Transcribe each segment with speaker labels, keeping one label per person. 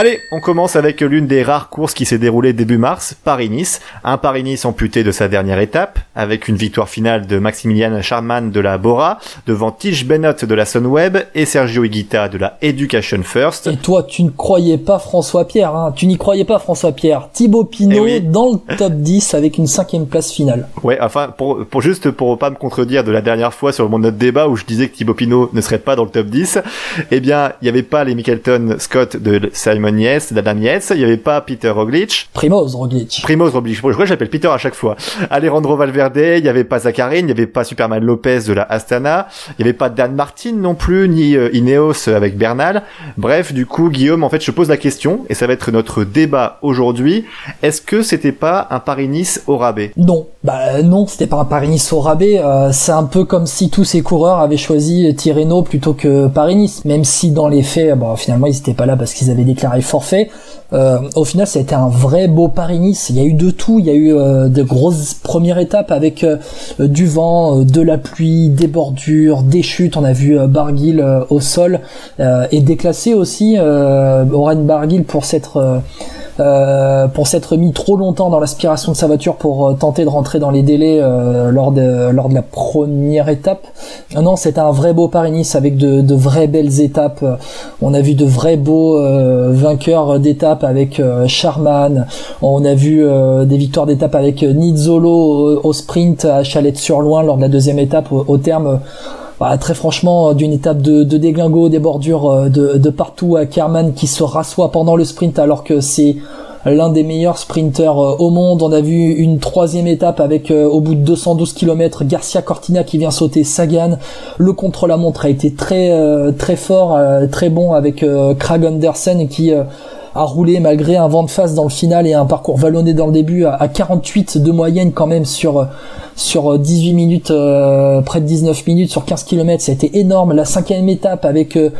Speaker 1: Allez, on commence avec l'une des rares courses qui s'est déroulée début mars, Paris-Nice. Un Paris-Nice amputé de sa dernière étape, avec une victoire finale de Maximilian Charman de la Bora, devant Tige Bennett de la Sunweb et Sergio Higuita de la Education First.
Speaker 2: Et toi, tu ne croyais pas François Pierre, hein Tu n'y croyais pas François Pierre. Thibaut Pinot
Speaker 1: Eh oui.
Speaker 2: dans le top 10 avec une cinquième place finale.
Speaker 1: Ouais, enfin, pour, pour juste pour pas me contredire de la dernière fois sur mon notre débat où je disais que Thibaut Pinot ne serait pas dans le top 10, eh bien, il n'y avait pas les Mickelton Scott de Simon Yates, il n'y avait pas Peter Roglic,
Speaker 2: Primoz Roglic.
Speaker 1: Primoz Roglic, je crois que j'appelle Peter à chaque fois. Alejandro Valverde, il n'y avait pas Zacharine, il n'y avait pas Superman Lopez de la Astana, il n'y avait pas Dan Martin non plus, ni euh, Ineos avec Bernal. Bref, du coup, Guillaume, en fait, je pose la question, et ça va être notre débat aujourd'hui. Est-ce que c'était pas un Paris-Nice au rabais?
Speaker 2: Non, bah non, c'était pas un Paris-Nice au rabais. euh, c'est un peu comme si tous ces coureurs avaient choisi Tirreno plutôt que Paris-Nice. Même si dans les faits, bah, finalement, ils étaient pas là parce qu'ils avaient déclaré forfait. Euh, au final, ça a été un vrai beau Paris-Nice. Il y a eu de tout. Il y a eu euh, de grosses premières étapes avec euh, du vent, de la pluie, des bordures, des chutes. On a vu Barguil au sol et déclassé aussi Oren Barguil pour s'être euh, pour s'être mis trop longtemps dans l'aspiration de sa voiture pour euh, tenter de rentrer dans les délais euh, lors de lors de la première étape. Ah non, c'était un vrai beau Paris-Nice avec de, de vraies belles étapes. On a vu de vrais beaux vainqueurs d'étapes avec Charman. On a vu des victoires d'étapes avec Nizzolo au, au sprint à Chalette-sur-Loing lors de la deuxième étape au, au terme. Euh, bah, très franchement, d'une étape de, de déglingo, des bordures euh, de, de partout à Kerman qui se rassoit pendant le sprint alors que c'est l'un des meilleurs sprinteurs euh, au monde. On a vu une troisième étape avec euh, au bout de 212 km Garcia Cortina qui vient sauter Sagan. Le contre-la-montre a été très euh, très fort, euh, très bon avec euh, Krag Andersen qui euh, a roulé malgré un vent de face dans le final et un parcours vallonné dans le début à 48 de moyenne quand même sur sur 18 minutes, euh, près de 19 minutes sur 15 km, ça a été énorme. La cinquième étape avec euh,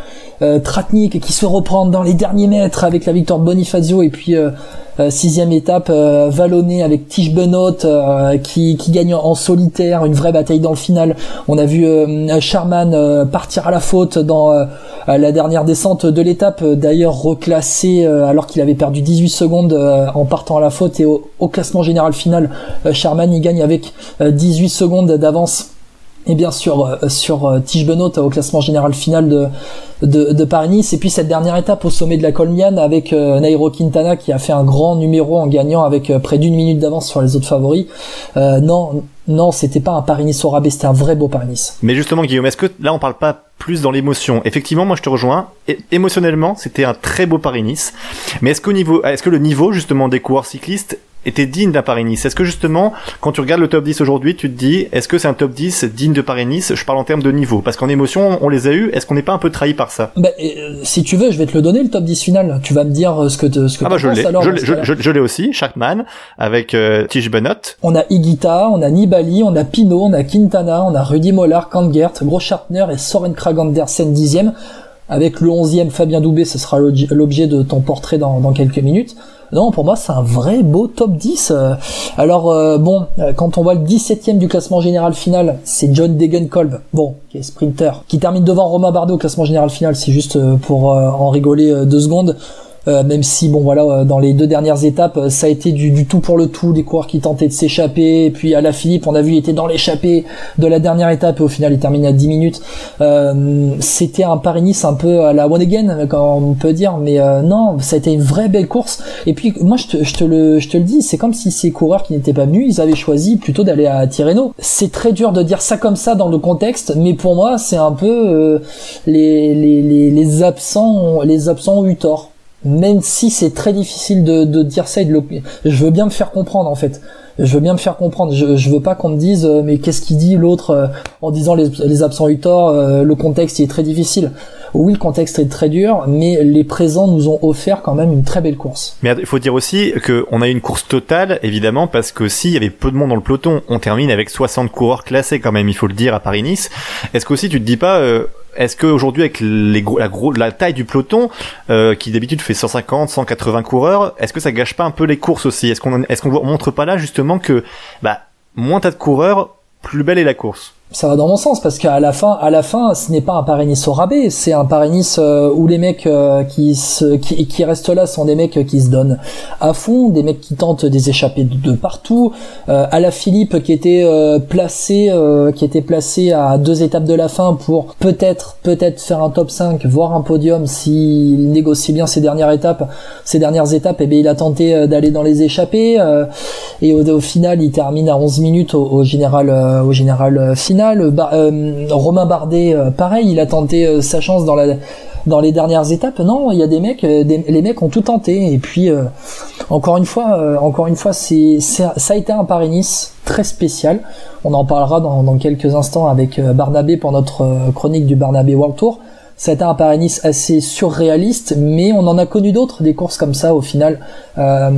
Speaker 2: euh, Tratnik qui se reprend dans les derniers mètres avec la victoire de Bonifacio et puis euh, euh, sixième étape euh, vallonnée avec Tige Benoît euh, qui, qui gagne en solitaire, une vraie bataille dans le final. On a vu euh, euh, partir à la faute dans euh, la dernière descente de l'étape, euh, d'ailleurs reclassé euh, alors qu'il avait perdu 18 secondes euh, en partant à la faute et au, au classement général final, euh, Charman il gagne avec euh, 18 secondes d'avance. Et bien sûr euh, sur euh, Tige Benoît au classement général final de, Paris-Nice. Et puis cette dernière étape au sommet de la Colmiane avec euh, Nairo Quintana qui a fait un grand numéro en gagnant avec près d'une minute d'avance sur les autres favoris. Non, non, c'était pas un Paris-Nice au rabais, c'était un vrai beau Paris-Nice.
Speaker 1: Mais justement, Guillaume, est-ce que là on parle pas plus dans l'émotion? Effectivement, moi je te rejoins. Émotionnellement, c'était un très beau Paris-Nice. Mais est-ce niveau, est-ce que le niveau justement des coureurs cyclistes était digne d'un Paris-Nice Est-ce que justement, quand tu regardes le top 10 aujourd'hui, tu te dis, est-ce que c'est un top 10 digne de Paris-Nice Je parle en termes de niveau, parce qu'en émotion, on les a eu. Est-ce qu'on n'est pas un peu trahi par ça?
Speaker 2: Bah, euh, si tu veux, je vais te le donner le top 10 final. Tu vas me dire euh, ce que te, ce que
Speaker 1: Ah bah je l'ai, je l'ai, aussi, Sharkman avec euh, Tige Benoît.
Speaker 2: On a Higuita, on a Nibali, on a Pinot, on a Quintana, on a Rudy Mollard, Kangert, Groschartner et Soren Krag Andersen dixième. Avec le 11e Fabien Doubé, ce sera l'objet- de ton portrait dans, quelques minutes. Non, pour moi, c'est un vrai beau top 10. Euh, Alors, euh, bon, euh, quand on voit le 17e du classement général final, c'est John Degenkolb, bon, qui est sprinter, qui termine devant Romain Bardet au classement général final, c'est juste pour en rigoler deux secondes. Euh, même si bon voilà euh, dans les deux dernières étapes euh, ça a été du, du tout pour le tout des coureurs qui tentaient de s'échapper. Puis à la Philippe on a vu il était dans l'échappée de la dernière étape et au final il termine à 10 minutes. Euh, c'était un Paris-Nice un peu à la one again quand on peut dire mais euh, non ça a été une vraie belle course. Et puis moi je te, je te le je te le dis c'est comme si ces coureurs qui n'étaient pas venus ils avaient choisi plutôt d'aller à Tirreno. C'est très dur de dire ça comme ça dans le contexte mais pour moi c'est un peu euh, les, les, les, les absents les absents ont eu tort même si c'est très difficile de, de dire ça et de le... je veux bien me faire comprendre en fait. Je veux bien me faire comprendre. Je, je veux pas qu'on me dise euh, mais qu'est-ce qu'il dit l'autre euh, en disant les, les absents eu euh, le contexte il est très difficile. Oui le contexte est très dur mais les présents nous ont offert quand même une très belle course.
Speaker 1: Mais il faut dire aussi que on a eu une course totale, évidemment, parce que s'il y avait peu de monde dans le peloton, on termine avec 60 coureurs classés quand même, il faut le dire, à Paris-Nice. Est-ce qu'aussi tu te dis pas, euh, est-ce qu'aujourd'hui avec les gros, la, gros, la taille du peloton, euh, qui d'habitude fait 150, 180 coureurs, est-ce que ça gâche pas un peu les courses aussi? Est-ce qu'on est-ce montre pas là justement que bah moins t'as de coureurs, plus belle est la course?
Speaker 2: Ça va dans mon sens parce qu'à la fin, à la fin, ce n'est pas un Paris-Nice au rabais, c'est un Paris-Nice euh, où les mecs euh, qui, se, qui, qui restent là sont des mecs qui se donnent à fond, des mecs qui tentent des échappées de, partout. Euh, à la Philippe qui était euh, placé, qui était placé à deux étapes de la fin pour peut-être, peut-être faire un top 5, voire un podium s'il négocie bien ces dernières étapes, ces dernières étapes. Et eh bien il a tenté d'aller dans les échappées et au, final il termine à 11 minutes au, au général, au général final euh, Romain Bardet, euh, pareil, il a tenté euh, sa chance dans les dernières étapes. Non, il y a des mecs, les mecs ont tout tenté. Et puis encore une fois, encore une fois, ça a été un Paris-Nice très spécial. On en parlera dans, dans quelques instants avec Barnabé pour notre chronique du Barnabé World Tour. C'était un Paris-Nice assez surréaliste, mais on en a connu d'autres, des courses comme ça au final, euh,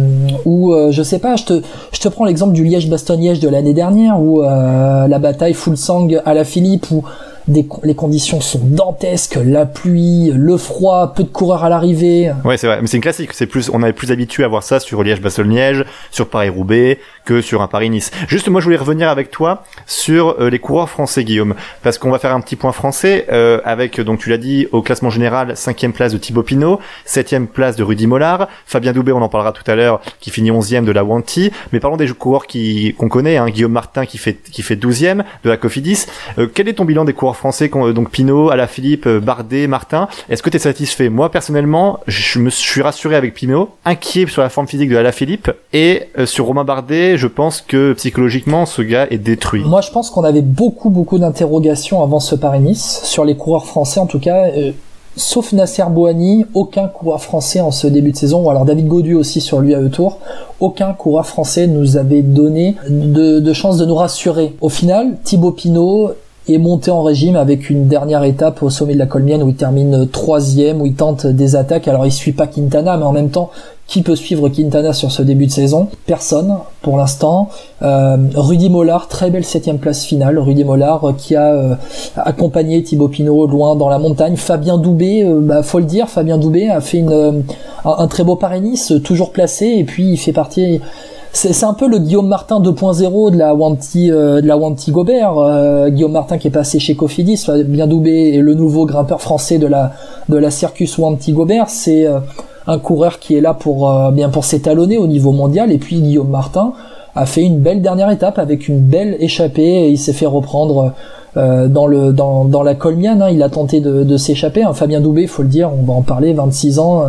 Speaker 2: où euh, je sais pas, je te, je te prends l'exemple du Liège-Bastogne-Liège de l'année dernière, où euh, la bataille full sang à la Philippe, où les conditions sont dantesques, la pluie, le froid, peu de coureurs à l'arrivée.
Speaker 1: Ouais, c'est vrai, mais c'est une classique. C'est plus, on est plus habitué à voir ça sur Liège-Bastogne-Liège, sur Paris-Roubaix, que sur un Paris-Nice. Juste, moi, je voulais revenir avec toi sur euh, les coureurs français, Guillaume, parce qu'on va faire un petit point français euh, avec, donc tu l'as dit, au classement général, cinquième place de Thibaut Pinot, septième place de Rudy Mollard, Fabien Doubé, on en parlera tout à l'heure, qui finit onzième de la Wanty. Mais parlons des coureurs qui qu'on connaît, hein, Guillaume Martin qui fait qui fait douzième de la Cofidis. Euh, quel est ton bilan des coureurs français, donc Pinot, Alaphilippe, Bardet, Martin Est-ce que tu es satisfait? Moi, personnellement, je me suis rassuré avec Pinot, inquiet sur la forme physique de Alaphilippe et sur Romain Bardet je pense que psychologiquement, ce gars est détruit.
Speaker 2: Moi, je pense qu'on avait beaucoup, beaucoup d'interrogations avant ce Paris-Nice, sur les coureurs français en tout cas. Euh, sauf Nasser Bouhani, aucun coureur français en ce début de saison, ou alors David Godu aussi sur lui à e Tour, aucun coureur français nous avait donné de, de chance de nous rassurer. Au final, Thibaut Pinot est monté en régime avec une dernière étape au sommet de la Colmienne où il termine troisième, où il tente des attaques. Alors il suit pas Quintana, mais en même temps, qui peut suivre Quintana sur ce début de saison? Personne pour l'instant. Euh, Rudy Mollard, très belle septième place finale. Rudy Mollard euh, qui a euh, accompagné Thibaut Pinot loin dans la montagne. Fabien Doubé, bah, faut le dire, Fabien Doubé a fait une, un, très beau Paris-Nice, toujours placé, et puis il fait partie c'est un peu le Guillaume Martin 2.0 de la Wanty de la Wanty Gobert. Guillaume Martin qui est passé chez Cofidis bien Doubé et le nouveau grimpeur français de la de la Circus Wanty Gobert. C'est un coureur qui est là pour euh, bien pour s'étalonner au niveau mondial. Et puis Guillaume Martin a fait une belle dernière étape avec une belle échappée et il s'est fait reprendre euh, dans le dans, dans la Colmiane hein. il a tenté de, de s'échapper hein. Fabien Doubé faut le dire on va en parler 26 ans euh,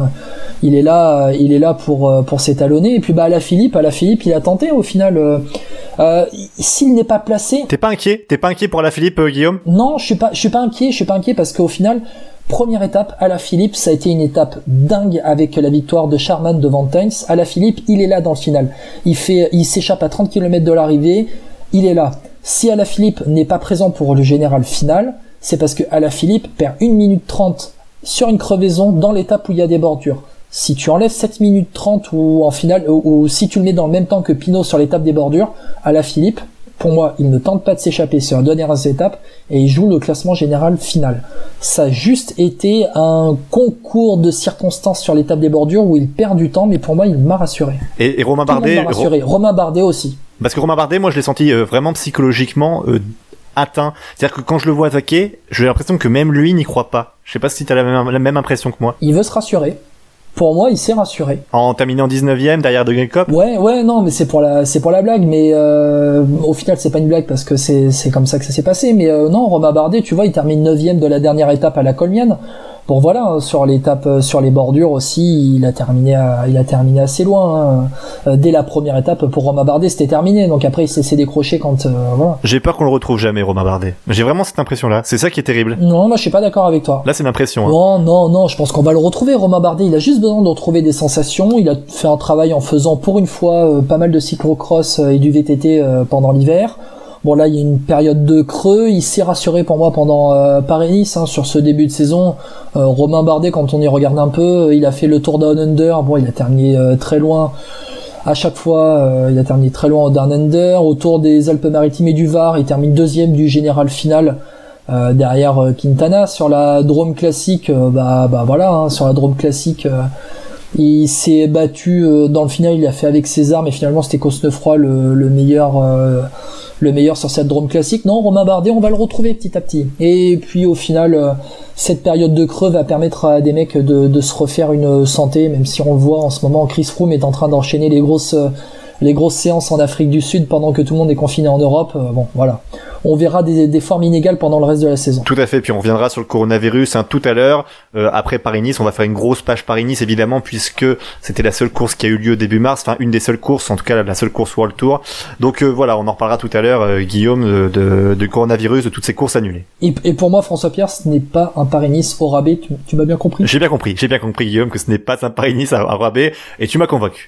Speaker 2: il est là il est là pour pour s'étalonner et puis bah à la Philippe à la Philippe il a tenté au final s'il n'est pas placé
Speaker 1: t'es pas inquiet? T'es pas inquiet pour la Philippe Guillaume?
Speaker 2: Non je suis pas je suis pas inquiet je suis pas inquiet parce qu'au final Première étape, à la Philippe, ça a été une étape dingue avec la victoire de Charman devant Tains. À la Philippe, il est là dans le final. Il fait, il s'échappe à 30 km de l'arrivée. Il est là. Si à la Philippe n'est pas présent pour le général final, c'est parce que à la Philippe perd 1 minute 30 sur une crevaison dans l'étape où il y a des bordures. Si tu enlèves 7 minutes 30 ou en finale, ou, si tu le mets dans le même temps que Pinot sur l'étape des bordures, à la Philippe, pour moi, il ne tente pas de s'échapper sur la dernière étape et il joue le classement général final. Ça a juste été un concours de circonstances sur l'étape des bordures où il perd du temps, mais pour moi, il m'a rassuré.
Speaker 1: Et, Romain Bardet,
Speaker 2: rassuré. Romain Bardet aussi.
Speaker 1: Parce que Romain Bardet, moi, je l'ai senti euh, vraiment psychologiquement euh, atteint. C'est-à-dire que quand je le vois attaquer, j'ai l'impression que même lui n'y croit pas. Je sais pas si tu as la même, la même impression que moi.
Speaker 2: Il veut se rassurer pour moi, il s'est rassuré.
Speaker 1: En terminant 19ème derrière De Cop
Speaker 2: Ouais, ouais, non, mais c'est pour la, c'est pour la blague, mais euh, au final, c'est pas une blague parce que c'est, c'est comme ça que ça s'est passé. Mais euh, non, Romain Bardet, tu vois, il termine 9ème de la dernière étape à la Colmienne. Bon voilà, hein, sur l'étape, euh, sur les bordures aussi, il a terminé, il a terminé assez loin. Hein. Euh, dès la première étape, pour Romain Bardet, c'était terminé. Donc après, il s'est décroché quand, euh, voilà.
Speaker 1: J'ai peur qu'on le retrouve jamais, Romain Bardet. J'ai vraiment cette impression-là. C'est ça qui est terrible.
Speaker 2: Non, moi je suis pas d'accord avec toi.
Speaker 1: Là, c'est l'impression. Hein.
Speaker 2: Non, non, non. Je pense qu'on va le retrouver, Romain Bardet. Il a juste besoin de retrouver des sensations. Il a fait un travail en faisant pour une fois pas mal de cyclocross et du VTT pendant l'hiver. Bon là il y a une période de creux, il s'est rassuré pour moi pendant euh, Paris-Nice hein, sur ce début de saison. Euh, Romain Bardet quand on y regarde un peu, il a fait le Tour Down Under, bon il a terminé euh, très loin. À chaque fois, il a terminé très loin au Down Under. Autour des Alpes-Maritimes et du Var, il termine deuxième du général final derrière Quintana. Sur la Drôme classique, bah, bah voilà, hein, sur la Drôme classique, il s'est battu dans le final. Il a fait avec armes et finalement c'était Cosnefroy le, le meilleur le meilleur sur cette drôme classique. Non, Romain Bardet, on va le retrouver petit à petit. Et puis au final, euh, cette période de creux va permettre à des mecs de, se refaire une santé, même si on le voit en ce moment, Chris Froome est en train d'enchaîner les grosses les grosses séances en Afrique du Sud pendant que tout le monde est confiné en Europe. Euh, bon, voilà. On verra des, formes inégales pendant le reste de la saison.
Speaker 1: Tout à fait. Puis on reviendra sur le coronavirus hein, tout à l'heure. Euh, après Paris-Nice, on va faire une grosse page Paris-Nice évidemment puisque c'était la seule course qui a eu lieu début mars. Enfin, une des seules courses, en tout cas la seule course World Tour. Donc euh, voilà, on en reparlera tout à l'heure, Guillaume, de, de, coronavirus, de toutes ces courses annulées.
Speaker 2: Et, pour moi, François Pierre, ce n'est pas un Paris-Nice au rabais. Tu, m'as bien compris
Speaker 1: J'ai bien compris. J'ai bien compris, Guillaume, que ce n'est pas un Paris-Nice au rabais. Et tu m'as convaincu.